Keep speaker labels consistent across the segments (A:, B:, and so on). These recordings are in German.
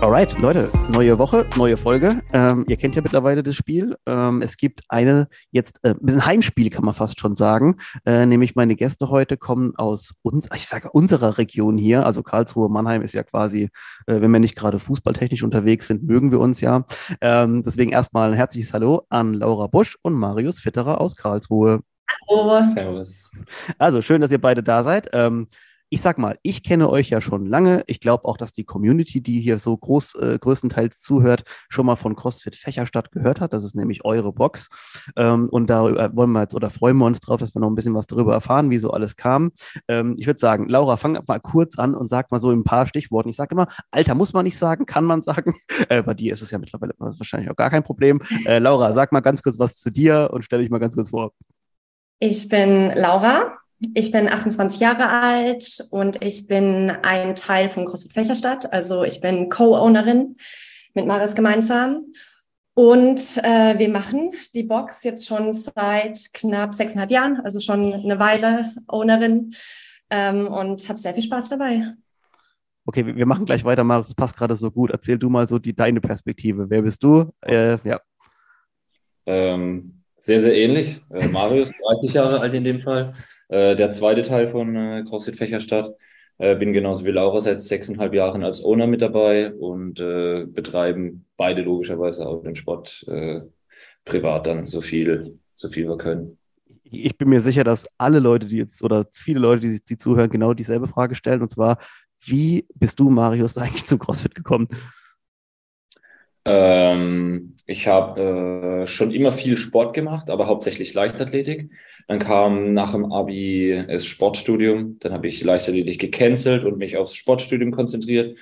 A: Alright, Leute, neue Woche, neue Folge. Ähm, ihr kennt ja mittlerweile das Spiel. Ähm, es gibt eine jetzt äh, ein bisschen Heimspiel, kann man fast schon sagen. Äh, nämlich meine Gäste heute kommen aus uns, ich sage unserer Region hier. Also Karlsruhe, Mannheim ist ja quasi, äh, wenn wir nicht gerade fußballtechnisch unterwegs sind, mögen wir uns ja. Ähm, deswegen erstmal ein herzliches Hallo an Laura Busch und Marius Fitterer aus Karlsruhe.
B: Hallo. Servus.
A: Also schön, dass ihr beide da seid. Ähm, ich sag mal, ich kenne euch ja schon lange. Ich glaube auch, dass die Community, die hier so groß, äh, größtenteils zuhört, schon mal von CrossFit Fächerstadt gehört hat. Das ist nämlich eure Box. Ähm, und da wollen wir jetzt oder freuen wir uns drauf, dass wir noch ein bisschen was darüber erfahren, wie so alles kam. Ähm, ich würde sagen, Laura, fang mal kurz an und sag mal so ein paar Stichworten. Ich sage immer, Alter muss man nicht sagen, kann man sagen. Äh, bei dir ist es ja mittlerweile wahrscheinlich auch gar kein Problem. Äh, Laura, sag mal ganz kurz was zu dir und stelle dich mal ganz kurz vor.
B: Ich bin Laura, ich bin 28 Jahre alt und ich bin ein Teil von CrossFit Fächerstadt. Also ich bin Co-Ownerin mit Maris gemeinsam. Und äh, wir machen die Box jetzt schon seit knapp sechseinhalb Jahren, also schon eine Weile Ownerin ähm, und habe sehr viel Spaß dabei.
A: Okay, wir machen gleich weiter, Maris. Das passt gerade so gut. Erzähl du mal so die, deine Perspektive. Wer bist du? Äh, ja.
C: Ähm, sehr, sehr ähnlich. Äh, Marius, 30 Jahre alt in dem Fall. Äh, der zweite Teil von äh, CrossFit Fächerstadt. Äh, bin genauso wie Laura seit sechseinhalb Jahren als Owner mit dabei und äh, betreiben beide logischerweise auch den Sport äh, privat dann so viel, so viel wir können.
A: Ich bin mir sicher, dass alle Leute, die jetzt oder viele Leute, die, die zuhören, genau dieselbe Frage stellen. Und zwar, wie bist du, Marius, eigentlich zum CrossFit gekommen?
C: Ähm, ich habe äh, schon immer viel Sport gemacht, aber hauptsächlich Leichtathletik. Dann kam nach dem Abi das Sportstudium. Dann habe ich Leichtathletik gecancelt und mich aufs Sportstudium konzentriert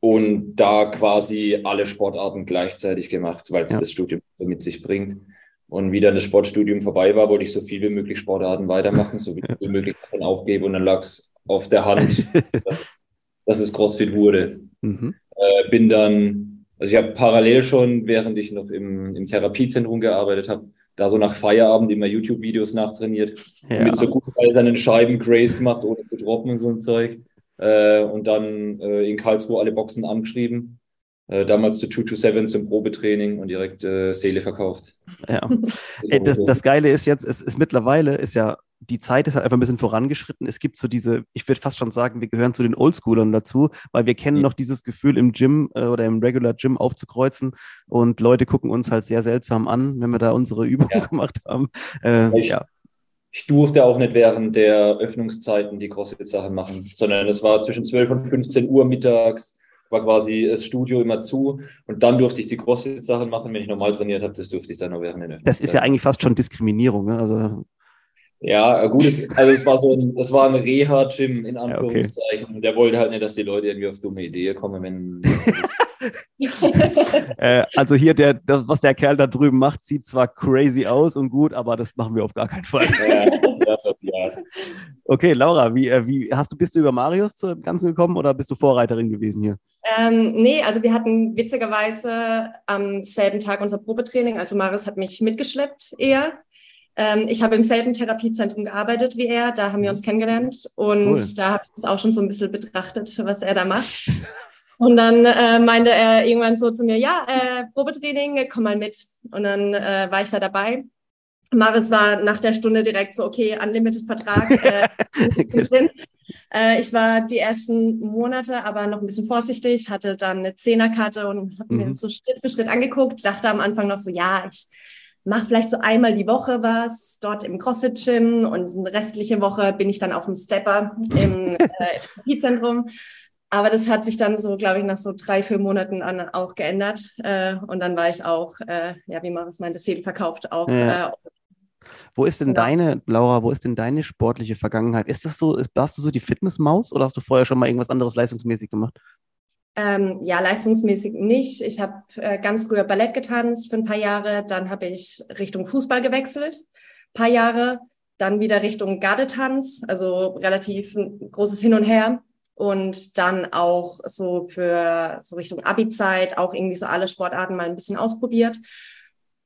C: und da quasi alle Sportarten gleichzeitig gemacht, weil es ja. das Studium mit sich bringt. Und wie dann das Sportstudium vorbei war, wollte ich so viel wie möglich Sportarten weitermachen, so viel wie möglich davon aufgeben. Und dann lag es auf der Hand, dass, dass es CrossFit wurde. Mhm. Äh, bin dann also ich habe parallel schon, während ich noch im, im Therapiezentrum gearbeitet habe, da so nach Feierabend immer YouTube-Videos nachtrainiert. Ja. Mit so gut seinen Scheiben Grace gemacht, ohne zu droppen und so ein Zeug. Äh, und dann äh, in Karlsruhe alle Boxen angeschrieben. Äh, damals zu 227 zum Probetraining und direkt äh, Seele verkauft.
A: Ja. Ey, das, das Geile ist jetzt, es ist mittlerweile, ist ja die Zeit ist halt einfach ein bisschen vorangeschritten. Es gibt so diese, ich würde fast schon sagen, wir gehören zu den Oldschoolern dazu, weil wir kennen mhm. noch dieses Gefühl im Gym äh, oder im Regular Gym aufzukreuzen und Leute gucken uns halt sehr seltsam an, wenn wir da unsere Übungen ja. gemacht haben.
C: Äh, ich, ja. ich durfte auch nicht während der Öffnungszeiten die CrossFit-Sachen machen, sondern es war zwischen 12 und 15 Uhr mittags war quasi das Studio immer zu und dann durfte ich die CrossFit-Sachen machen. Wenn ich normal trainiert habe, das durfte ich dann nur während der
A: Das ist ja eigentlich fast schon Diskriminierung. Ne? Also
C: ja, gut, es, also es war so ein, das war ein Reha-Gym in Anführungszeichen. Ja, okay. Und der wollte halt nicht, dass die Leute irgendwie auf dumme Ideen kommen, wenn.
A: äh, also hier, der, das, was der Kerl da drüben macht, sieht zwar crazy aus und gut, aber das machen wir auf gar keinen Fall. ja, ja. Okay, Laura, wie, äh, wie hast du, bist du über Marius zum Ganzen gekommen oder bist du Vorreiterin gewesen hier?
B: Ähm, nee, also wir hatten witzigerweise am selben Tag unser Probetraining. Also Marius hat mich mitgeschleppt eher. Ähm, ich habe im selben Therapiezentrum gearbeitet wie er, da haben wir uns mhm. kennengelernt und cool. da habe ich das auch schon so ein bisschen betrachtet, was er da macht. Und dann äh, meinte er irgendwann so zu mir, ja, äh, Probetraining, komm mal mit. Und dann äh, war ich da dabei. Maris war nach der Stunde direkt so, okay, Unlimited-Vertrag. Äh, äh, ich war die ersten Monate aber noch ein bisschen vorsichtig, hatte dann eine Zehnerkarte und habe mhm. mir so Schritt für Schritt angeguckt, dachte am Anfang noch so, ja, ich mache vielleicht so einmal die Woche was dort im CrossFit-Gym und eine restliche Woche bin ich dann auf dem Stepper im äh, Therapiezentrum. Aber das hat sich dann so, glaube ich, nach so drei, vier Monaten an auch geändert. Äh, und dann war ich auch, äh, ja, wie Maris meinte, Seele verkauft auch. Ja. Äh,
A: wo ist denn genau. deine, Laura, wo ist denn deine sportliche Vergangenheit? Ist das so, warst du so die Fitnessmaus oder hast du vorher schon mal irgendwas anderes leistungsmäßig gemacht?
B: Ähm, ja, leistungsmäßig nicht. Ich habe äh, ganz früher Ballett getanzt für ein paar Jahre. Dann habe ich Richtung Fußball gewechselt, paar Jahre. dann wieder Richtung Gardetanz, also relativ großes Hin und Her. Und dann auch so für so Richtung Abi-Zeit auch irgendwie so alle Sportarten mal ein bisschen ausprobiert.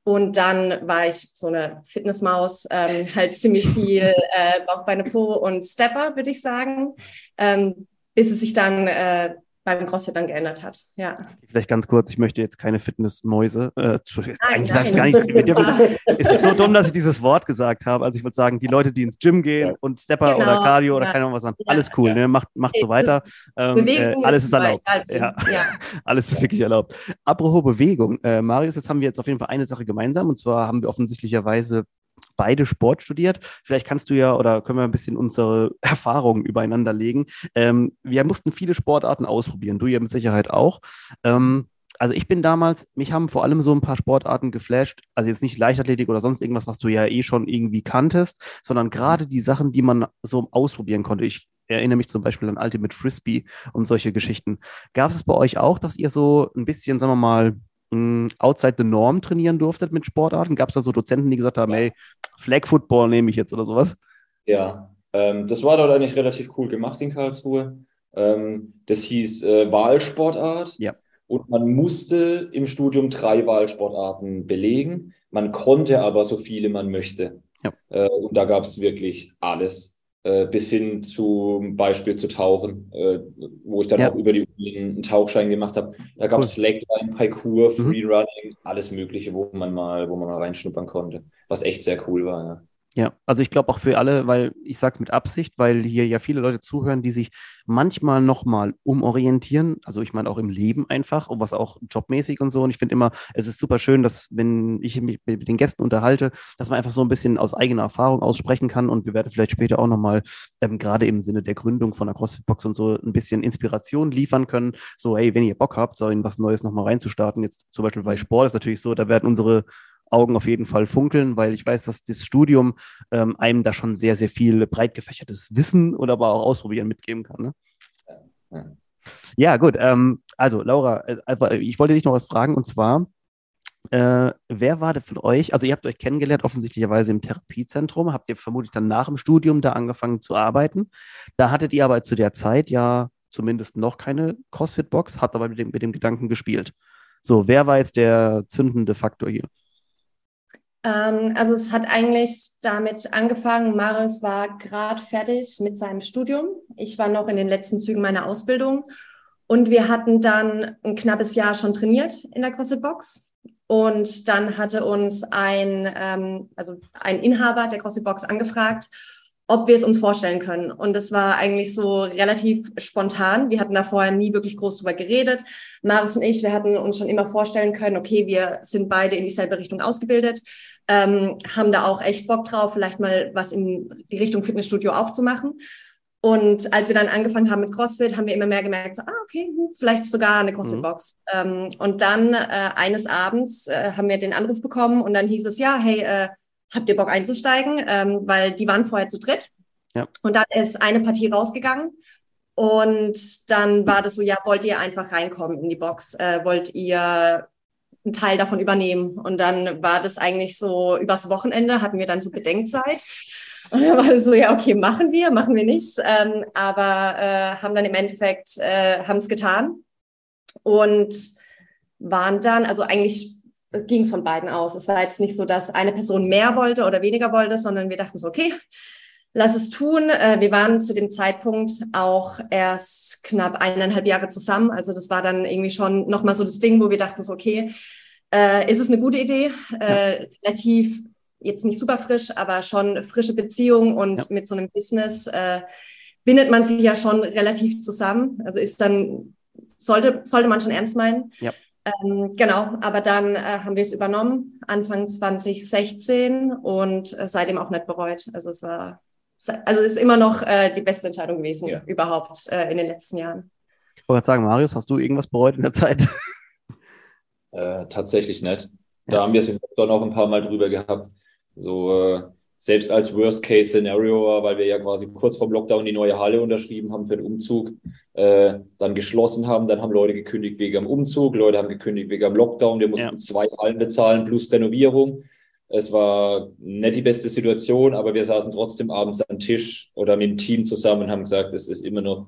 B: Und dann war ich so eine Fitnessmaus, ähm, halt ziemlich viel äh, Bauchbeine Po und Stepper, würde ich sagen, ähm, bis es sich dann äh, beim CrossFit dann geändert hat. Ja.
A: Vielleicht ganz kurz, ich möchte jetzt keine Fitnessmäuse. Äh, eigentlich sage ich gar nicht. es ist so dumm, dass ich dieses Wort gesagt habe. Also ich würde sagen, die Leute, die ins Gym gehen und Stepper genau, oder Cardio oder keine Ahnung was machen, ja. alles cool, ne? macht, macht so weiter. Ähm, äh, alles ist erlaubt. Ja. ja. alles ist wirklich erlaubt. Apropos Bewegung, äh, Marius, jetzt haben wir jetzt auf jeden Fall eine Sache gemeinsam und zwar haben wir offensichtlicherweise beide Sport studiert. Vielleicht kannst du ja oder können wir ein bisschen unsere Erfahrungen übereinander legen. Ähm, wir mussten viele Sportarten ausprobieren, du ja mit Sicherheit auch. Ähm, also ich bin damals, mich haben vor allem so ein paar Sportarten geflasht, also jetzt nicht Leichtathletik oder sonst irgendwas, was du ja eh schon irgendwie kanntest, sondern gerade die Sachen, die man so ausprobieren konnte. Ich erinnere mich zum Beispiel an Ultimate Frisbee und solche Geschichten. Gab es bei euch auch, dass ihr so ein bisschen, sagen wir mal, outside the norm trainieren durftet mit Sportarten? Gab es da so Dozenten, die gesagt haben, hey, Flag Football nehme ich jetzt oder sowas?
C: Ja, ähm, das war dort eigentlich relativ cool gemacht in Karlsruhe. Ähm, das hieß äh, Wahlsportart.
A: Ja.
C: Und man musste im Studium drei Wahlsportarten belegen. Man konnte aber so viele man möchte.
A: Ja.
C: Äh, und da gab es wirklich alles. Äh, bis hin zum Beispiel zu Tauchen, äh, wo ich dann ja. auch über die Uni einen Tauchschein gemacht habe. Da gab es cool. Slackline, Parkour, mhm. Freerunning, alles Mögliche, wo man mal, wo man mal reinschnuppern konnte. Was echt sehr cool war. Ja.
A: Ja, also ich glaube auch für alle, weil ich sage es mit Absicht, weil hier ja viele Leute zuhören, die sich manchmal nochmal umorientieren, also ich meine auch im Leben einfach, und was auch jobmäßig und so. Und ich finde immer, es ist super schön, dass wenn ich mich mit den Gästen unterhalte, dass man einfach so ein bisschen aus eigener Erfahrung aussprechen kann und wir werden vielleicht später auch nochmal, ähm, gerade im Sinne der Gründung von der CrossFit-Box und so, ein bisschen Inspiration liefern können. So, hey, wenn ihr Bock habt, so in was Neues nochmal reinzustarten, jetzt zum Beispiel bei Sport ist natürlich so, da werden unsere Augen auf jeden Fall funkeln, weil ich weiß, dass das Studium ähm, einem da schon sehr, sehr viel breit gefächertes Wissen oder aber auch Ausprobieren mitgeben kann. Ne? Ja, ja. gut. Ähm, also, Laura, äh, ich wollte dich noch was fragen und zwar, äh, wer war denn von euch, also ihr habt euch kennengelernt, offensichtlicherweise im Therapiezentrum, habt ihr vermutlich dann nach dem Studium da angefangen zu arbeiten. Da hattet ihr aber zu der Zeit ja zumindest noch keine CrossFit-Box, habt aber mit dem, mit dem Gedanken gespielt. So, wer war jetzt der zündende Faktor hier?
B: Ähm, also es hat eigentlich damit angefangen, Marius war gerade fertig mit seinem Studium. Ich war noch in den letzten Zügen meiner Ausbildung und wir hatten dann ein knappes Jahr schon trainiert in der CrossFit Box. Und dann hatte uns ein, ähm, also ein Inhaber der CrossFit Box angefragt, ob wir es uns vorstellen können. Und es war eigentlich so relativ spontan. Wir hatten da vorher nie wirklich groß drüber geredet. Maris und ich, wir hatten uns schon immer vorstellen können, okay, wir sind beide in dieselbe Richtung ausgebildet, ähm, haben da auch echt Bock drauf, vielleicht mal was in die Richtung Fitnessstudio aufzumachen. Und als wir dann angefangen haben mit CrossFit, haben wir immer mehr gemerkt, so, ah, okay, hm, vielleicht sogar eine CrossFit-Box. Mhm. Ähm, und dann äh, eines Abends äh, haben wir den Anruf bekommen und dann hieß es, ja, hey, äh, habt ihr Bock einzusteigen? Ähm, weil die waren vorher zu dritt.
A: Ja.
B: Und dann ist eine Partie rausgegangen. Und dann war das so, ja, wollt ihr einfach reinkommen in die Box? Äh, wollt ihr einen Teil davon übernehmen? Und dann war das eigentlich so, übers Wochenende hatten wir dann so Bedenkzeit. Und dann war das so, ja, okay, machen wir, machen wir nicht. Ähm, aber äh, haben dann im Endeffekt, äh, haben es getan. Und waren dann, also eigentlich ging es von beiden aus. Es war jetzt nicht so, dass eine Person mehr wollte oder weniger wollte, sondern wir dachten so, okay, lass es tun. Äh, wir waren zu dem Zeitpunkt auch erst knapp eineinhalb Jahre zusammen. Also das war dann irgendwie schon nochmal so das Ding, wo wir dachten so, okay, äh, ist es eine gute Idee? Äh, relativ jetzt nicht super frisch, aber schon frische Beziehung und ja. mit so einem Business bindet man sich ja schon relativ zusammen. Also ist dann, sollte, sollte man schon ernst meinen.
A: Ja.
B: Ähm, genau, aber dann äh, haben wir es übernommen, Anfang 2016 und äh, seitdem auch nicht bereut. Also es war, also es ist immer noch äh, die beste Entscheidung gewesen ja. überhaupt äh, in den letzten Jahren.
A: Ich wollte sagen, Marius, hast du irgendwas bereut in der Zeit?
C: Äh, tatsächlich nicht. Da ja. haben wir es im Lockdown auch ein paar Mal drüber gehabt. So, äh, selbst als Worst-Case-Szenario, weil wir ja quasi kurz vorm Lockdown die neue Halle unterschrieben haben für den Umzug, äh, dann geschlossen haben, dann haben Leute gekündigt wegen dem Umzug, Leute haben gekündigt wegen dem Lockdown, wir mussten ja. zwei Hallen bezahlen plus Renovierung. Es war nicht die beste Situation, aber wir saßen trotzdem abends am Tisch oder mit dem Team zusammen und haben gesagt, es ist immer noch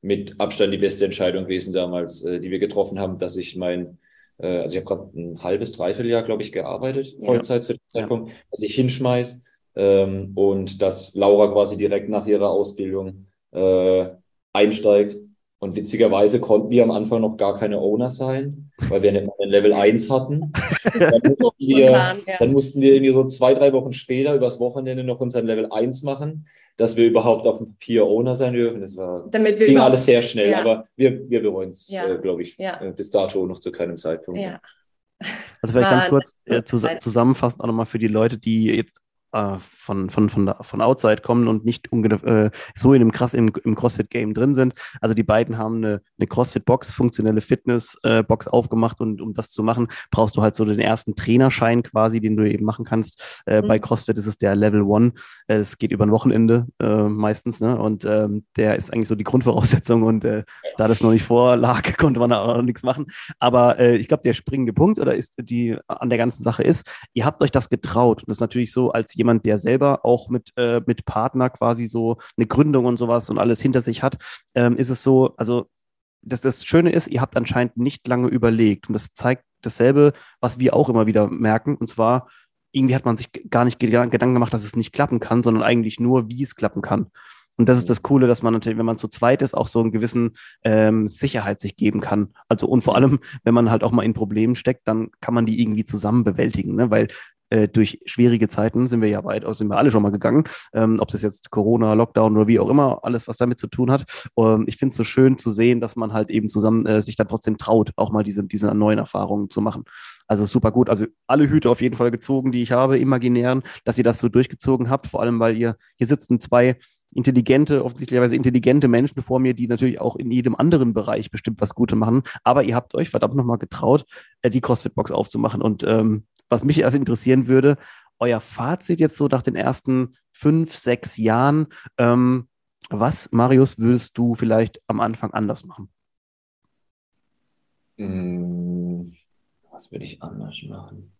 C: mit Abstand die beste Entscheidung gewesen damals, äh, die wir getroffen haben, dass ich mein, äh, also ich habe gerade ein halbes, dreiviertel Jahr, glaube ich, gearbeitet, ja. Vollzeit zu dem Zeitpunkt, ja. dass ich hinschmeiß ähm, und dass Laura quasi direkt nach ihrer Ausbildung äh, einsteigt. Und witzigerweise konnten wir am Anfang noch gar keine Owner sein, weil wir nicht mal ein Level 1 hatten. Dann mussten, wir, dann mussten wir irgendwie so zwei, drei Wochen später übers Wochenende noch unseren Level 1 machen dass wir überhaupt auf dem Papier Owner sein dürfen. Das war
B: Damit
C: das ging alles sehr schnell, ja. aber wir, wir bereuen es, ja. äh, glaube ich, ja. äh, bis dato noch zu keinem Zeitpunkt.
A: Also vielleicht war ganz kurz äh, zus zusammenfassend auch nochmal für die Leute, die jetzt äh, von, von, von, von Outside kommen und nicht äh, so in dem krass im, im CrossFit-Game drin sind. Also die beiden haben eine, eine CrossFit-Box, funktionelle Fitness-Box äh, aufgemacht und um das zu machen, brauchst du halt so den ersten Trainerschein quasi, den du eben machen kannst. Äh, mhm. Bei CrossFit ist es der Level One. Es geht über ein Wochenende äh, meistens, ne? Und ähm, der ist eigentlich so die Grundvoraussetzung und äh, da das noch nicht vorlag, konnte man auch noch nichts machen. Aber äh, ich glaube, der springende Punkt oder ist die an der ganzen Sache ist, ihr habt euch das getraut. Und das ist natürlich so, als jemand, der selber auch mit, äh, mit Partner quasi so eine Gründung und sowas und alles hinter sich hat, ähm, ist es so, also das, das Schöne ist, ihr habt anscheinend nicht lange überlegt und das zeigt dasselbe, was wir auch immer wieder merken, und zwar, irgendwie hat man sich gar nicht Gedanken gemacht, dass es nicht klappen kann, sondern eigentlich nur, wie es klappen kann. Und das ist das Coole, dass man natürlich, wenn man zu zweit ist, auch so einen gewissen ähm, Sicherheit sich geben kann. Also und vor allem, wenn man halt auch mal in Problemen steckt, dann kann man die irgendwie zusammen bewältigen, ne? weil äh, durch schwierige Zeiten sind wir ja weitaus, sind wir alle schon mal gegangen, ähm, ob das jetzt Corona, Lockdown oder wie auch immer, alles, was damit zu tun hat. Ähm, ich finde es so schön zu sehen, dass man halt eben zusammen äh, sich dann trotzdem traut, auch mal diese, diese neuen Erfahrungen zu machen. Also super gut. Also alle Hüte auf jeden Fall gezogen, die ich habe, imaginären, dass ihr das so durchgezogen habt, vor allem weil ihr, hier sitzen zwei intelligente, offensichtlicherweise intelligente Menschen vor mir, die natürlich auch in jedem anderen Bereich bestimmt was Gute machen. Aber ihr habt euch verdammt nochmal getraut, äh, die CrossFit-Box aufzumachen. Und ähm, was mich interessieren würde, euer Fazit jetzt so nach den ersten fünf, sechs Jahren. Ähm, was, Marius, würdest du vielleicht am Anfang anders machen?
C: Hm, was würde ich anders machen?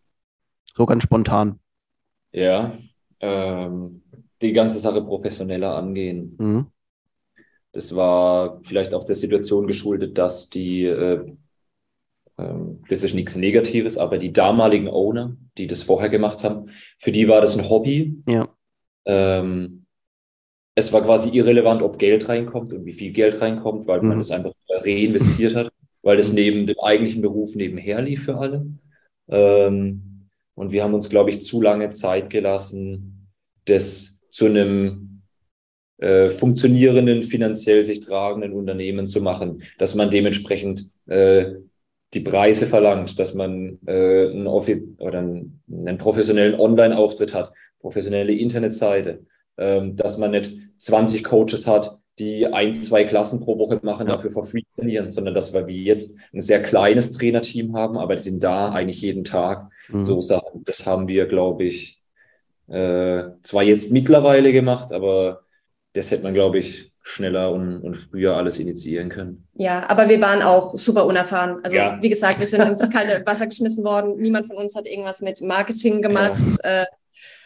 A: So ganz spontan.
C: Ja, ähm, die ganze Sache professioneller angehen. Mhm. Das war vielleicht auch der Situation geschuldet, dass die, äh, äh, das ist nichts Negatives, aber die damaligen Owner, die das vorher gemacht haben, für die war das ein Hobby.
A: Ja.
C: Ähm, es war quasi irrelevant, ob Geld reinkommt und wie viel Geld reinkommt, weil mhm. man es einfach reinvestiert hat, weil es neben dem eigentlichen Beruf nebenher lief für alle. Ähm, und wir haben uns, glaube ich, zu lange Zeit gelassen, das zu einem äh, funktionierenden, finanziell sich tragenden Unternehmen zu machen, dass man dementsprechend äh, die Preise verlangt, dass man äh, einen, einen, einen professionellen Online-Auftritt hat, professionelle Internetseite, ähm, dass man nicht 20 Coaches hat, die ein, zwei Klassen pro Woche machen, dafür for free trainieren, sondern dass wir wie jetzt ein sehr kleines Trainerteam haben, aber die sind da eigentlich jeden Tag. Mhm. So Sachen, das haben wir, glaube ich, äh, zwar jetzt mittlerweile gemacht, aber das hätte man, glaube ich, schneller und, und früher alles initiieren können.
B: Ja, aber wir waren auch super unerfahren. Also ja. wie gesagt, wir sind ins kalte Wasser geschmissen worden. Niemand von uns hat irgendwas mit Marketing gemacht. Ja. Äh,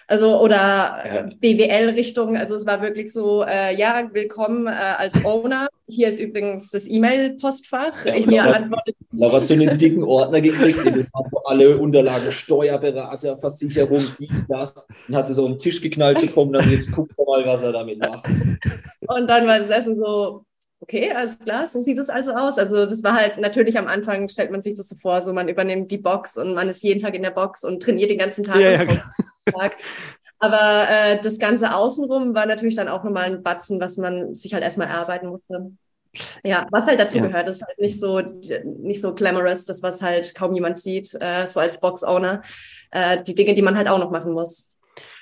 B: also oder ja. BWL-Richtung. Also es war wirklich so, äh, ja, willkommen äh, als Owner. Hier ist übrigens das E-Mail-Postfach. Ja, Hier
C: Laura, antwortet. Laura zu einem dicken Ordner gekriegt, den hat alle Unterlagen, Steuerberater, Versicherung, dies, das. Und hatte so einen Tisch geknallt bekommen, dann jetzt guckt mal, was er damit macht.
B: Und dann war das Essen so, okay, alles klar, so sieht es also aus. Also das war halt natürlich am Anfang, stellt man sich das so vor, so man übernimmt die Box und man ist jeden Tag in der Box und trainiert den ganzen Tag. Ja, ja, Tag. Aber äh, das Ganze außenrum war natürlich dann auch nochmal ein Batzen, was man sich halt erstmal erarbeiten musste. Ja, was halt dazu ja. gehört, ist halt nicht so, nicht so glamorous, das, was halt kaum jemand sieht, äh, so als Box-Owner. Äh, die Dinge, die man halt auch noch machen muss.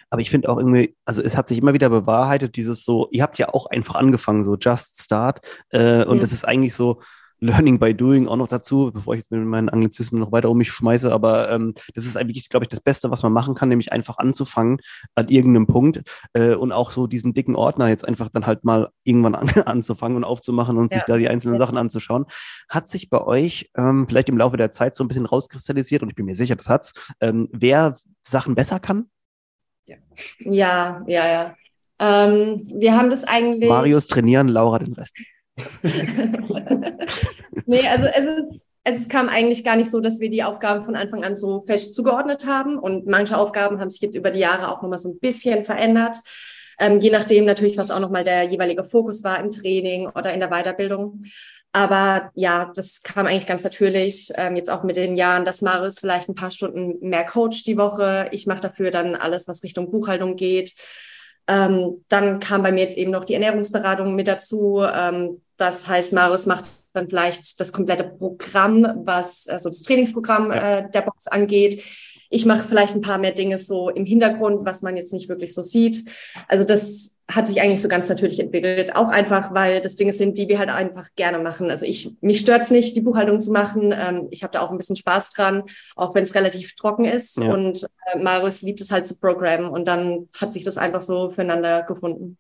A: Aber ich finde auch irgendwie, also es hat sich immer wieder bewahrheitet, dieses so, ihr habt ja auch einfach angefangen, so Just Start. Äh, und mhm. das ist eigentlich so, Learning by Doing auch noch dazu, bevor ich jetzt mit meinen Anglizismen noch weiter um mich schmeiße. Aber ähm, das ist eigentlich, glaube ich, das Beste, was man machen kann, nämlich einfach anzufangen an irgendeinem Punkt äh, und auch so diesen dicken Ordner jetzt einfach dann halt mal irgendwann an, anzufangen und aufzumachen und ja. sich da die einzelnen Sachen anzuschauen. Hat sich bei euch ähm, vielleicht im Laufe der Zeit so ein bisschen rauskristallisiert und ich bin mir sicher, das hat's, ähm, wer Sachen besser kann?
B: Ja, ja, ja. ja. Ähm, wir haben das eigentlich.
A: Marius trainieren, Laura den Rest.
B: nee, also es, ist, es kam eigentlich gar nicht so, dass wir die Aufgaben von Anfang an so fest zugeordnet haben. Und manche Aufgaben haben sich jetzt über die Jahre auch nochmal so ein bisschen verändert. Ähm, je nachdem natürlich, was auch nochmal der jeweilige Fokus war im Training oder in der Weiterbildung. Aber ja, das kam eigentlich ganz natürlich. Ähm, jetzt auch mit den Jahren, dass Marius vielleicht ein paar Stunden mehr coacht die Woche. Ich mache dafür dann alles, was Richtung Buchhaltung geht. Ähm, dann kam bei mir jetzt eben noch die Ernährungsberatung mit dazu. Ähm, das heißt, Marius macht dann vielleicht das komplette Programm, was also das Trainingsprogramm äh, der Box angeht. Ich mache vielleicht ein paar mehr Dinge so im Hintergrund, was man jetzt nicht wirklich so sieht. Also das hat sich eigentlich so ganz natürlich entwickelt. Auch einfach, weil das Dinge sind, die wir halt einfach gerne machen. Also ich, mich stört es nicht, die Buchhaltung zu machen. Ähm, ich habe da auch ein bisschen Spaß dran, auch wenn es relativ trocken ist. Ja. Und äh, Marius liebt es halt zu programmen und dann hat sich das einfach so füreinander gefunden.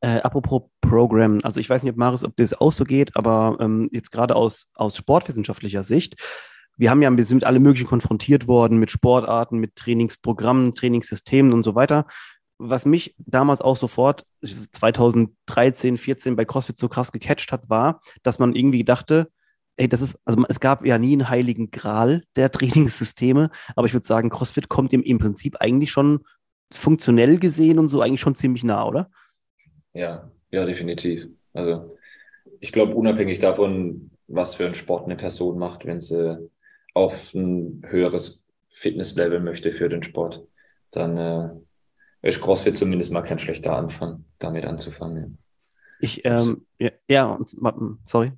A: Äh, apropos Program, also ich weiß nicht, ob Marius, ob das auch so geht, aber ähm, jetzt gerade aus, aus sportwissenschaftlicher Sicht, wir haben ja, wir sind mit alle möglichen konfrontiert worden, mit Sportarten, mit Trainingsprogrammen, Trainingssystemen und so weiter. Was mich damals auch sofort 2013, 14 bei CrossFit so krass gecatcht hat, war, dass man irgendwie dachte, ey, das ist, also es gab ja nie einen heiligen Gral der Trainingssysteme, aber ich würde sagen, CrossFit kommt dem im Prinzip eigentlich schon funktionell gesehen und so eigentlich schon ziemlich nah, oder?
C: Ja, ja, definitiv. Also ich glaube, unabhängig davon, was für einen Sport eine Person macht, wenn sie auf ein höheres Fitnesslevel möchte für den Sport, dann äh, ist CrossFit zumindest mal kein schlechter Anfang, damit anzufangen.
A: Ich, ähm, ja, ja, sorry.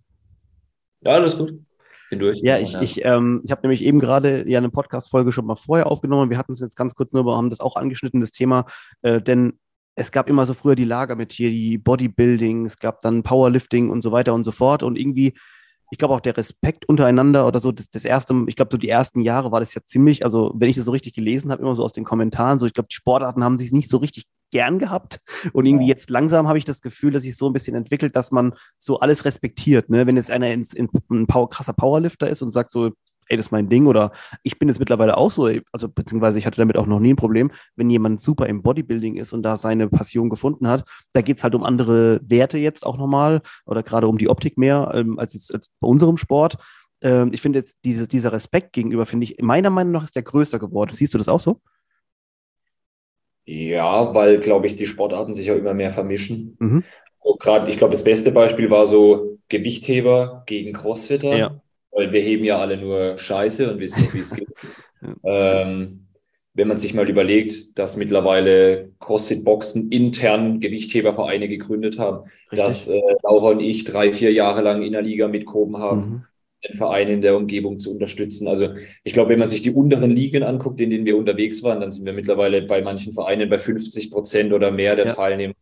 C: Ja, alles gut.
A: Bin durch. Ja, ich, ja. ich, ähm, ich habe nämlich eben gerade ja eine Podcast-Folge schon mal vorher aufgenommen. Wir hatten es jetzt ganz kurz nur, haben das auch angeschnitten, das Thema, äh, denn es gab immer so früher die Lager mit hier, die Bodybuilding, es gab dann Powerlifting und so weiter und so fort. Und irgendwie, ich glaube auch der Respekt untereinander oder so, das, das erste, ich glaube, so die ersten Jahre war das ja ziemlich, also wenn ich das so richtig gelesen habe, immer so aus den Kommentaren, so ich glaube, die Sportarten haben sich nicht so richtig gern gehabt. Und irgendwie ja. jetzt langsam habe ich das Gefühl, dass sich so ein bisschen entwickelt, dass man so alles respektiert. Ne? Wenn jetzt einer in, in, ein Power, krasser Powerlifter ist und sagt so, ey, das ist mein Ding oder ich bin jetzt mittlerweile auch so, also beziehungsweise ich hatte damit auch noch nie ein Problem, wenn jemand super im Bodybuilding ist und da seine Passion gefunden hat, da geht es halt um andere Werte jetzt auch nochmal oder gerade um die Optik mehr ähm, als jetzt als bei unserem Sport. Ähm, ich finde jetzt diese, dieser Respekt gegenüber, finde ich, meiner Meinung nach ist der größer geworden. Siehst du das auch so?
C: Ja, weil, glaube ich, die Sportarten sich auch immer mehr vermischen. Mhm. Gerade, ich glaube, das beste Beispiel war so Gewichtheber gegen Crossfitter. Ja weil wir heben ja alle nur Scheiße und wissen nicht, wie es geht. ähm, wenn man sich mal überlegt, dass mittlerweile CrossFit-Boxen intern Gewichthebervereine gegründet haben, Richtig. dass äh, Laura und ich drei, vier Jahre lang in der Liga mitgehoben haben, mhm. den Verein in der Umgebung zu unterstützen. Also ich glaube, wenn man sich die unteren Ligen anguckt, in denen wir unterwegs waren, dann sind wir mittlerweile bei manchen Vereinen bei 50 Prozent oder mehr der ja. Teilnehmer,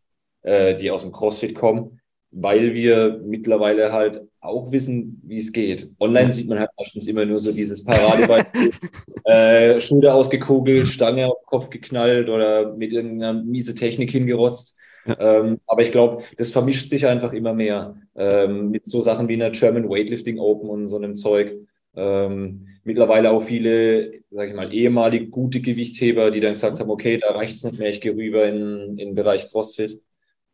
C: äh, die aus dem CrossFit kommen weil wir mittlerweile halt auch wissen, wie es geht. Online sieht man halt meistens immer nur so dieses Paradebeispiel, äh, Schulter ausgekugelt, Stange auf den Kopf geknallt oder mit irgendeiner miese Technik hingerotzt. Ähm, aber ich glaube, das vermischt sich einfach immer mehr ähm, mit so Sachen wie einer German Weightlifting Open und so einem Zeug. Ähm, mittlerweile auch viele, sage ich mal, ehemalig gute Gewichtheber, die dann gesagt haben, okay, da reicht es nicht mehr, ich gehe rüber in, in den Bereich CrossFit.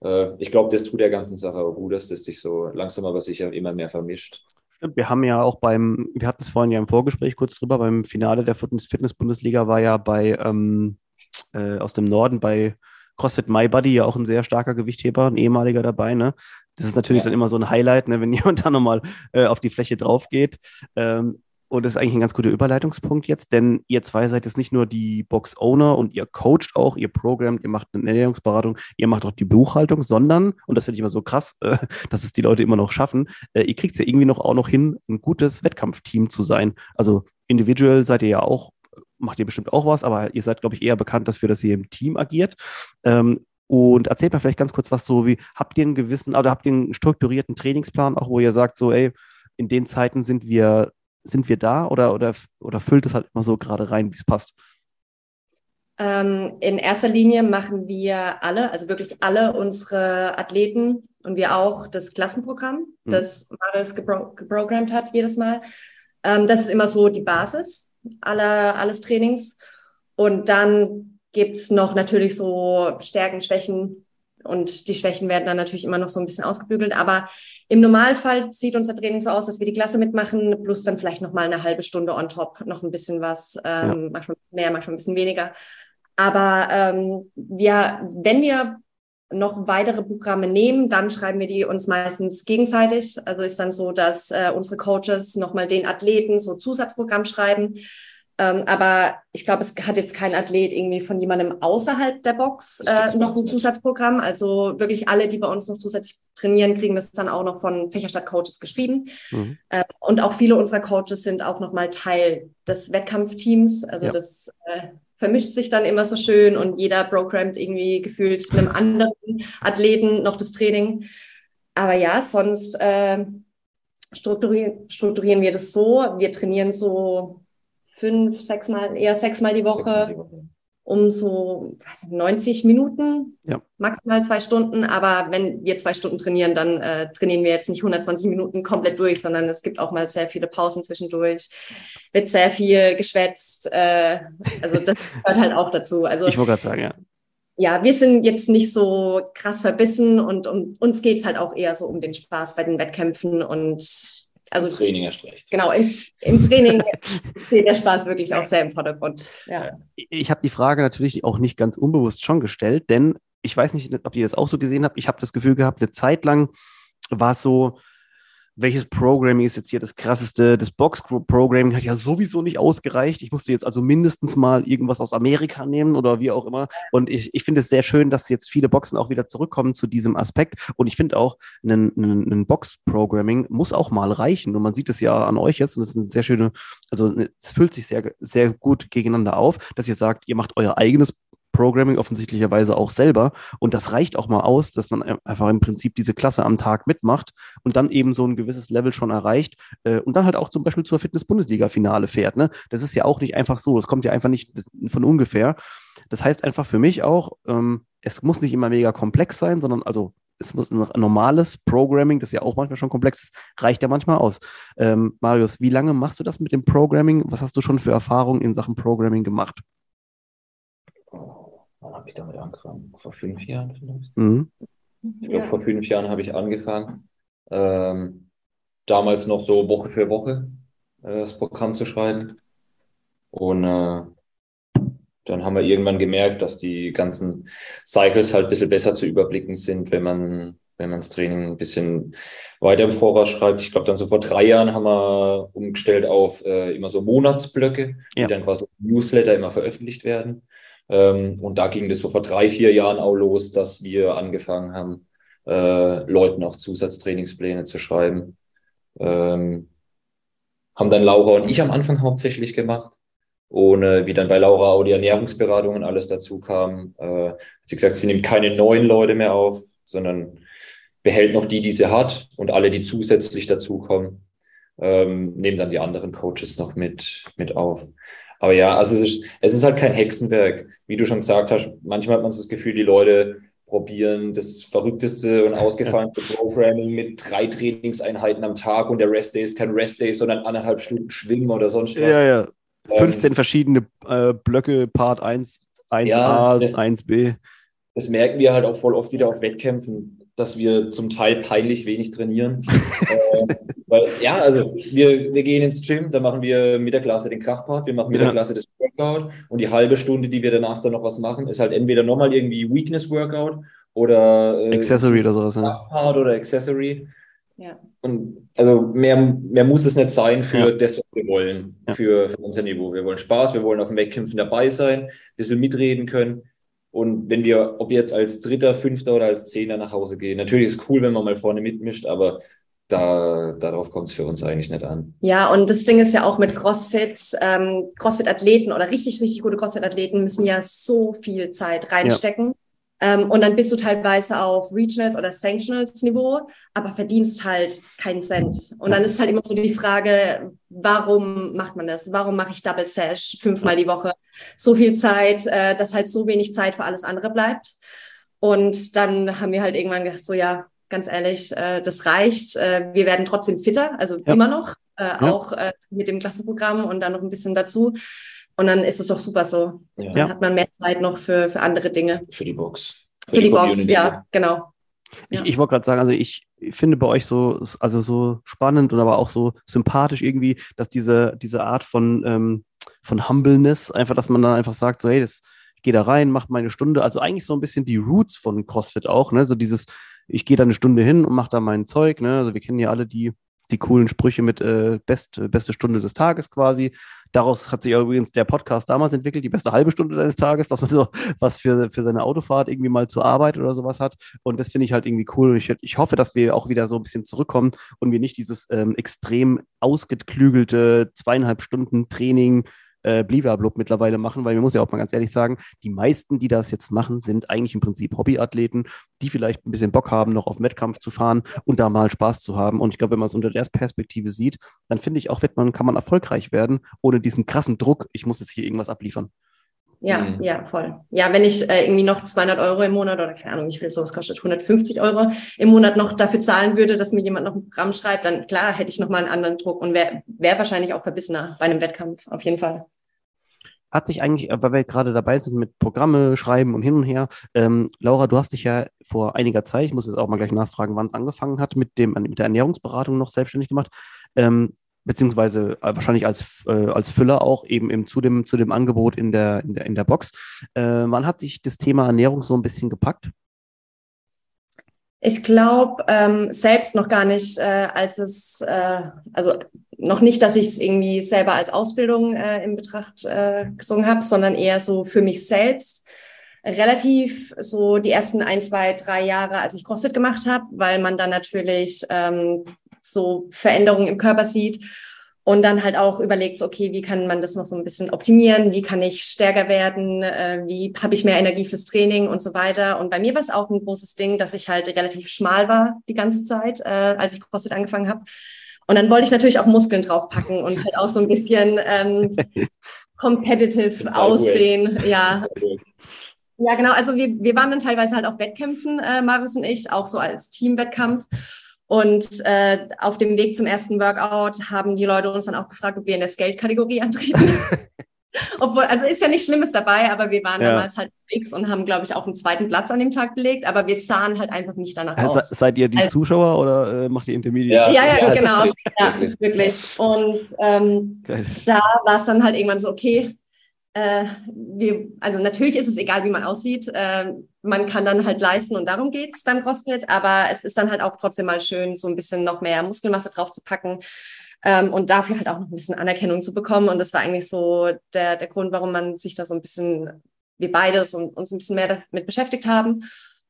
C: Äh, ich glaube, das tut der ganzen Sache auch gut, dass das sich so langsam aber sicher immer mehr vermischt.
A: Stimmt, wir haben ja auch beim, wir hatten es vorhin ja im Vorgespräch kurz drüber, beim Finale der Fitness-Bundesliga war ja bei ähm, äh, aus dem Norden bei CrossFit My Buddy ja auch ein sehr starker Gewichtheber, ein ehemaliger dabei, ne? Das ist natürlich ja. dann immer so ein Highlight, ne, wenn jemand da nochmal äh, auf die Fläche drauf geht. Ähm, und das ist eigentlich ein ganz guter Überleitungspunkt jetzt, denn ihr zwei seid jetzt nicht nur die Box-Owner und ihr coacht auch, ihr programmt, ihr macht eine Ernährungsberatung, ihr macht auch die Buchhaltung, sondern, und das finde ich immer so krass, äh, dass es die Leute immer noch schaffen, äh, ihr kriegt es ja irgendwie noch auch noch hin, ein gutes Wettkampfteam zu sein. Also individuell seid ihr ja auch, macht ihr bestimmt auch was, aber ihr seid, glaube ich, eher bekannt dafür, dass ihr im Team agiert. Ähm, und erzählt mir vielleicht ganz kurz was so, wie habt ihr einen gewissen, oder habt ihr einen strukturierten Trainingsplan, auch wo ihr sagt, so, ey, in den Zeiten sind wir, sind wir da oder, oder, oder füllt es halt immer so gerade rein, wie es passt?
B: Ähm, in erster Linie machen wir alle, also wirklich alle unsere Athleten und wir auch das Klassenprogramm, mhm. das Marius gebro geprogrammt hat jedes Mal. Ähm, das ist immer so die Basis aller, alles Trainings. Und dann gibt es noch natürlich so Stärken, Schwächen und die Schwächen werden dann natürlich immer noch so ein bisschen ausgebügelt. Aber im Normalfall sieht unser Training so aus, dass wir die Klasse mitmachen, plus dann vielleicht noch mal eine halbe Stunde on top, noch ein bisschen was, ähm, ja. manchmal mehr, manchmal ein bisschen weniger. Aber ähm, wir, wenn wir noch weitere Programme nehmen, dann schreiben wir die uns meistens gegenseitig. Also ist dann so, dass äh, unsere Coaches nochmal den Athleten so Zusatzprogramm schreiben. Ähm, aber ich glaube, es hat jetzt kein Athlet irgendwie von jemandem außerhalb der Box äh, noch ein Zusatzprogramm. Also wirklich alle, die bei uns noch zusätzlich trainieren, kriegen das dann auch noch von Fächerstadt-Coaches geschrieben. Mhm. Ähm, und auch viele unserer Coaches sind auch nochmal Teil des Wettkampfteams. Also ja. das äh, vermischt sich dann immer so schön und jeder programmt irgendwie gefühlt einem anderen Athleten noch das Training. Aber ja, sonst äh, strukturieren, strukturieren wir das so. Wir trainieren so fünf, sechs Mal, eher sechs Mal die Woche. Die Woche um so nicht, 90 Minuten, ja. maximal zwei Stunden. Aber wenn wir zwei Stunden trainieren, dann äh, trainieren wir jetzt nicht 120 Minuten komplett durch, sondern es gibt auch mal sehr viele Pausen zwischendurch, wird sehr viel geschwätzt. Äh, also das gehört halt auch dazu. Also,
A: ich wollte gerade sagen, ja.
B: Ja, wir sind jetzt nicht so krass verbissen und um, uns geht es halt auch eher so um den Spaß bei den Wettkämpfen und
C: also Im Training erst recht.
B: Genau, im, im Training steht der Spaß wirklich auch sehr im Vordergrund. Ja.
A: Ich habe die Frage natürlich auch nicht ganz unbewusst schon gestellt, denn ich weiß nicht, ob ihr das auch so gesehen habt. Ich habe das Gefühl gehabt, eine Zeit lang war es so, welches Programming ist jetzt hier das krasseste? Das Box-Programming hat ja sowieso nicht ausgereicht. Ich musste jetzt also mindestens mal irgendwas aus Amerika nehmen oder wie auch immer. Und ich, ich finde es sehr schön, dass jetzt viele Boxen auch wieder zurückkommen zu diesem Aspekt. Und ich finde auch, ein, ein, Box-Programming muss auch mal reichen. Und man sieht es ja an euch jetzt. Und es ist eine sehr schöne, also es fühlt sich sehr, sehr gut gegeneinander auf, dass ihr sagt, ihr macht euer eigenes Programming offensichtlicherweise auch selber. Und das reicht auch mal aus, dass man einfach im Prinzip diese Klasse am Tag mitmacht und dann eben so ein gewisses Level schon erreicht äh, und dann halt auch zum Beispiel zur Fitness-Bundesliga-Finale fährt. Ne? Das ist ja auch nicht einfach so. Das kommt ja einfach nicht von ungefähr. Das heißt einfach für mich auch, ähm, es muss nicht immer mega komplex sein, sondern also es muss ein normales Programming, das ja auch manchmal schon komplex ist, reicht ja manchmal aus. Ähm, Marius, wie lange machst du das mit dem Programming? Was hast du schon für Erfahrungen in Sachen Programming gemacht?
C: Habe ich damit angefangen? Vor fünf Jahren vielleicht? Mhm. Ich glaube, ja. vor fünf Jahren habe ich angefangen. Ähm, damals noch so Woche für Woche äh, das Programm zu schreiben. Und äh, dann haben wir irgendwann gemerkt, dass die ganzen Cycles halt ein bisschen besser zu überblicken sind, wenn man wenn man das Training ein bisschen weiter im Voraus schreibt. Ich glaube, dann so vor drei Jahren haben wir umgestellt auf äh, immer so Monatsblöcke, ja. die dann quasi Newsletter immer veröffentlicht werden. Ähm, und da ging das so vor drei, vier Jahren auch los, dass wir angefangen haben, äh, Leuten auch Zusatztrainingspläne zu schreiben. Ähm, haben dann Laura und ich am Anfang hauptsächlich gemacht. Und äh, wie dann bei Laura auch die Ernährungsberatung und alles dazu kam, äh, hat sie gesagt, sie nimmt keine neuen Leute mehr auf, sondern behält noch die, die sie hat und alle, die zusätzlich dazukommen, ähm, nehmen dann die anderen Coaches noch mit, mit auf. Aber ja, also es ist, es ist halt kein Hexenwerk. Wie du schon gesagt hast, manchmal hat man so das Gefühl, die Leute probieren das verrückteste und ausgefallenste Programming mit drei Trainingseinheiten am Tag und der Rest Day ist kein Rest Day, sondern anderthalb Stunden Schwimmen oder sonst was.
A: Ja, ja. 15 ähm, verschiedene äh, Blöcke, Part 1, 1a, ja, das, 1b.
C: Das merken wir halt auch voll oft wieder auf Wettkämpfen dass wir zum Teil peinlich wenig trainieren. äh, weil, ja, also wir, wir gehen ins Gym, da machen wir mit der Klasse den Kraftpart, wir machen mit ja. der Klasse das Workout und die halbe Stunde, die wir danach dann noch was machen, ist halt entweder nochmal irgendwie Weakness Workout oder
A: äh, Accessory oder sowas.
C: Kraftpart oder Accessory. Ja. Und also mehr, mehr muss es nicht sein für ja. das, was wir wollen, ja. für, für unser Niveau. Wir wollen Spaß, wir wollen auf dem Wettkämpfen dabei sein, ein bisschen mitreden können. Und wenn wir, ob jetzt als Dritter, Fünfter oder als Zehner nach Hause gehen, natürlich ist es cool, wenn man mal vorne mitmischt, aber da, darauf kommt es für uns eigentlich nicht an.
B: Ja, und das Ding ist ja auch mit CrossFit, ähm, CrossFit-Athleten oder richtig, richtig gute CrossFit-Athleten müssen ja so viel Zeit reinstecken. Ja. Ähm, und dann bist du teilweise auf Regionals oder Sanctionals Niveau, aber verdienst halt keinen Cent. Und dann ist halt immer so die Frage, warum macht man das? Warum mache ich Double Sash fünfmal die Woche? So viel Zeit, äh, dass halt so wenig Zeit für alles andere bleibt. Und dann haben wir halt irgendwann gedacht, so ja, ganz ehrlich, äh, das reicht. Äh, wir werden trotzdem fitter, also ja. immer noch, äh, ja. auch äh, mit dem Klassenprogramm und dann noch ein bisschen dazu. Und dann ist es doch super so. Ja. Dann hat man mehr Zeit noch für, für andere Dinge.
C: Für die Box.
B: Für, für die, die Box, ja, genau.
A: Ich, ich wollte gerade sagen, also ich finde bei euch so, also so spannend und aber auch so sympathisch irgendwie, dass diese, diese Art von, ähm, von Humbleness, einfach, dass man dann einfach sagt, so, hey, das, ich gehe da rein, mache meine Stunde. Also eigentlich so ein bisschen die Roots von CrossFit auch, ne? So dieses, ich gehe da eine Stunde hin und mache da mein Zeug, ne? Also wir kennen ja alle die, die coolen Sprüche mit äh, best, beste Stunde des Tages quasi. Daraus hat sich übrigens der Podcast damals entwickelt, die beste halbe Stunde des Tages, dass man so was für, für seine Autofahrt irgendwie mal zur Arbeit oder sowas hat. Und das finde ich halt irgendwie cool. Ich, ich hoffe, dass wir auch wieder so ein bisschen zurückkommen und wir nicht dieses ähm, extrem ausgeklügelte zweieinhalb Stunden Training äh, Bliblablub mittlerweile machen, weil man muss ja auch mal ganz ehrlich sagen, die meisten, die das jetzt machen, sind eigentlich im Prinzip Hobbyathleten, die vielleicht ein bisschen Bock haben, noch auf Wettkampf zu fahren und da mal Spaß zu haben. Und ich glaube, wenn man es unter der Perspektive sieht, dann finde ich auch, wird man, kann man erfolgreich werden, ohne diesen krassen Druck, ich muss jetzt hier irgendwas abliefern.
B: Ja, mhm. ja, voll. Ja, wenn ich äh, irgendwie noch 200 Euro im Monat oder keine Ahnung, wie viel sowas kostet, 150 Euro im Monat noch dafür zahlen würde, dass mir jemand noch ein Programm schreibt, dann klar hätte ich noch mal einen anderen Druck und wäre wär wahrscheinlich auch verbissener bei einem Wettkampf, auf jeden Fall
A: hat sich eigentlich, äh, weil wir gerade dabei sind mit Programme schreiben und hin und her, ähm, Laura, du hast dich ja vor einiger Zeit, ich muss jetzt auch mal gleich nachfragen, wann es angefangen hat, mit, dem, mit der Ernährungsberatung noch selbstständig gemacht, ähm, beziehungsweise äh, wahrscheinlich als, äh, als Füller auch eben, eben zu, dem, zu dem Angebot in der, in der, in der Box. Äh, wann hat sich das Thema Ernährung so ein bisschen gepackt?
B: Ich glaube ähm, selbst noch gar nicht, äh, als es, äh, also noch nicht, dass ich es irgendwie selber als Ausbildung äh, in Betracht äh, gesungen habe, sondern eher so für mich selbst. Relativ so die ersten ein, zwei, drei Jahre, als ich CrossFit gemacht habe, weil man dann natürlich ähm, so Veränderungen im Körper sieht und dann halt auch überlegt, okay, wie kann man das noch so ein bisschen optimieren, wie kann ich stärker werden, äh, wie habe ich mehr Energie fürs Training und so weiter. Und bei mir war es auch ein großes Ding, dass ich halt relativ schmal war die ganze Zeit, äh, als ich CrossFit angefangen habe. Und dann wollte ich natürlich auch Muskeln draufpacken und halt auch so ein bisschen ähm, competitive aussehen. Ja. Ja, genau. Also wir, wir waren dann teilweise halt auf Wettkämpfen, äh, Marius und ich, auch so als Teamwettkampf. Und äh, auf dem Weg zum ersten Workout haben die Leute uns dann auch gefragt, ob wir in der Skate-Kategorie antreten. Obwohl, also ist ja nichts Schlimmes dabei, aber wir waren ja. damals halt X und haben, glaube ich, auch einen zweiten Platz an dem Tag belegt, aber wir sahen halt einfach nicht danach also, aus.
A: Seid ihr die also, Zuschauer oder äh, macht ihr Intermediate?
B: Ja, ja, ja, genau. Ja, wirklich. wirklich. Und ähm, da war es dann halt irgendwann so, okay, äh, wir, also natürlich ist es egal, wie man aussieht. Äh, man kann dann halt leisten und darum geht es beim CrossFit, aber es ist dann halt auch trotzdem mal schön, so ein bisschen noch mehr Muskelmasse drauf zu packen ähm, und dafür halt auch noch ein bisschen Anerkennung zu bekommen. Und das war eigentlich so der, der Grund, warum man sich da so ein bisschen, wir beide, so, uns ein bisschen mehr damit beschäftigt haben.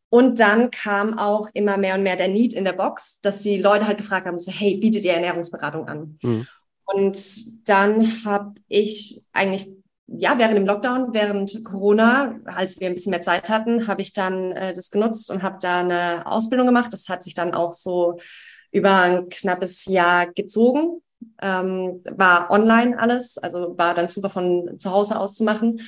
B: Und dann kam auch immer mehr und mehr der Need in der Box, dass die Leute halt gefragt haben, so, hey, bietet ihr Ernährungsberatung an? Mhm. Und dann habe ich eigentlich, ja, während dem Lockdown, während Corona, als wir ein bisschen mehr Zeit hatten, habe ich dann äh, das genutzt und habe da eine Ausbildung gemacht. Das hat sich dann auch so über ein knappes Jahr gezogen. Ähm, war online alles, also war dann super von zu Hause aus zu machen.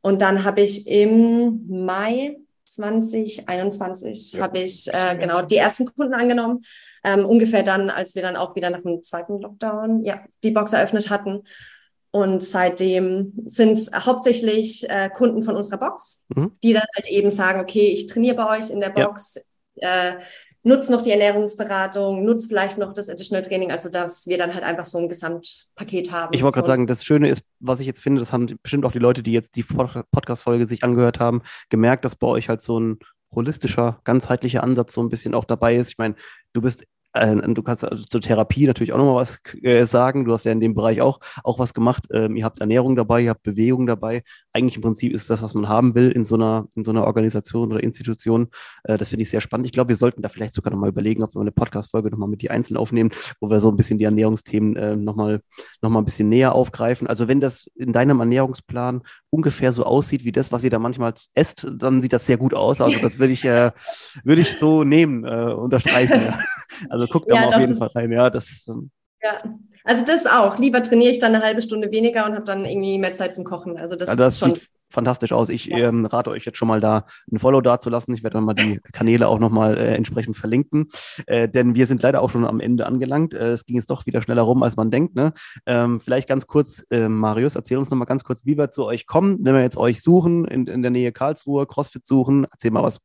B: Und dann habe ich im Mai 2021 ja. habe ich äh, genau die ersten Kunden angenommen. Ähm, ungefähr dann, als wir dann auch wieder nach dem zweiten Lockdown ja, die Box eröffnet hatten. Und seitdem sind es hauptsächlich äh, Kunden von unserer Box, mhm. die dann halt eben sagen, okay, ich trainiere bei euch in der Box. Ja. Äh, nutz noch die Ernährungsberatung, nutz vielleicht noch das Additional Training, also dass wir dann halt einfach so ein Gesamtpaket haben.
A: Ich wollte gerade sagen, das Schöne ist, was ich jetzt finde, das haben bestimmt auch die Leute, die jetzt die Podcast-Folge sich angehört haben, gemerkt, dass bei euch halt so ein holistischer, ganzheitlicher Ansatz so ein bisschen auch dabei ist. Ich meine, du bist äh, du kannst also zur Therapie natürlich auch nochmal was äh, sagen. Du hast ja in dem Bereich auch, auch was gemacht. Ähm, ihr habt Ernährung dabei, ihr habt Bewegung dabei. Eigentlich im Prinzip ist das, was man haben will in so einer, in so einer Organisation oder Institution. Äh, das finde ich sehr spannend. Ich glaube, wir sollten da vielleicht sogar nochmal überlegen, ob wir eine Podcast-Folge nochmal mit dir einzeln aufnehmen, wo wir so ein bisschen die Ernährungsthemen äh, nochmal noch mal ein bisschen näher aufgreifen. Also wenn das in deinem Ernährungsplan ungefähr so aussieht wie das, was ihr da manchmal esst, dann sieht das sehr gut aus. Also das würde ich, äh, würde ich so nehmen, äh, unterstreichen. Ja. Also guckt da ja, mal auf jeden Fall rein. Ja, das,
B: ähm, ja, also das auch. Lieber trainiere ich dann eine halbe Stunde weniger und habe dann irgendwie mehr Zeit zum Kochen. Also das, also das ist schon
A: fantastisch aus. Ich ja. ähm, rate euch jetzt schon mal da ein Follow da zu lassen. Ich werde dann mal die Kanäle auch nochmal äh, entsprechend verlinken, äh, denn wir sind leider auch schon am Ende angelangt. Äh, es ging jetzt doch wieder schneller rum, als man denkt. Ne? Ähm, vielleicht ganz kurz, äh, Marius, erzähl uns nochmal ganz kurz, wie wir zu euch kommen, wenn wir jetzt euch suchen, in, in der Nähe Karlsruhe, CrossFit suchen. Erzähl mal was.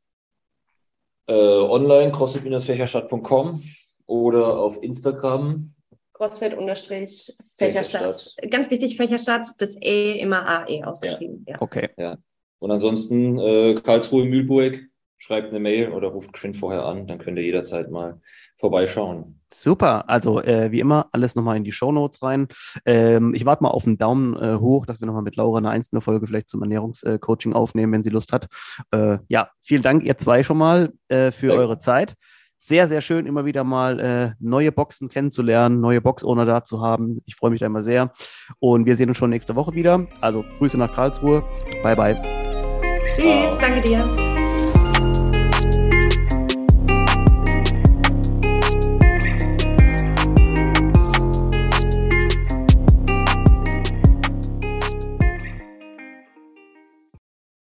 C: Äh, online crossfit-fächerstadt.com oder auf Instagram
B: CrossFit-Fächerstadt. Ganz wichtig, Fächerstadt, das E immer AE ausgeschrieben.
C: Ja. ja. Okay. Ja. Und ansonsten äh, Karlsruhe, Mühlburg, schreibt eine Mail oder ruft geschwind vorher an, dann könnt ihr jederzeit mal vorbeischauen.
A: Super, also äh, wie immer alles nochmal in die Show Notes rein. Ähm, ich warte mal auf einen Daumen äh, hoch, dass wir nochmal mit Laura eine einzelne Folge vielleicht zum Ernährungscoaching aufnehmen, wenn sie Lust hat. Äh, ja, vielen Dank ihr zwei schon mal äh, für Danke. eure Zeit sehr, sehr schön, immer wieder mal äh, neue Boxen kennenzulernen, neue Box-Owner da zu haben. Ich freue mich da immer sehr. Und wir sehen uns schon nächste Woche wieder. Also Grüße nach Karlsruhe. Bye, bye.
B: Tschüss, Ciao. danke dir.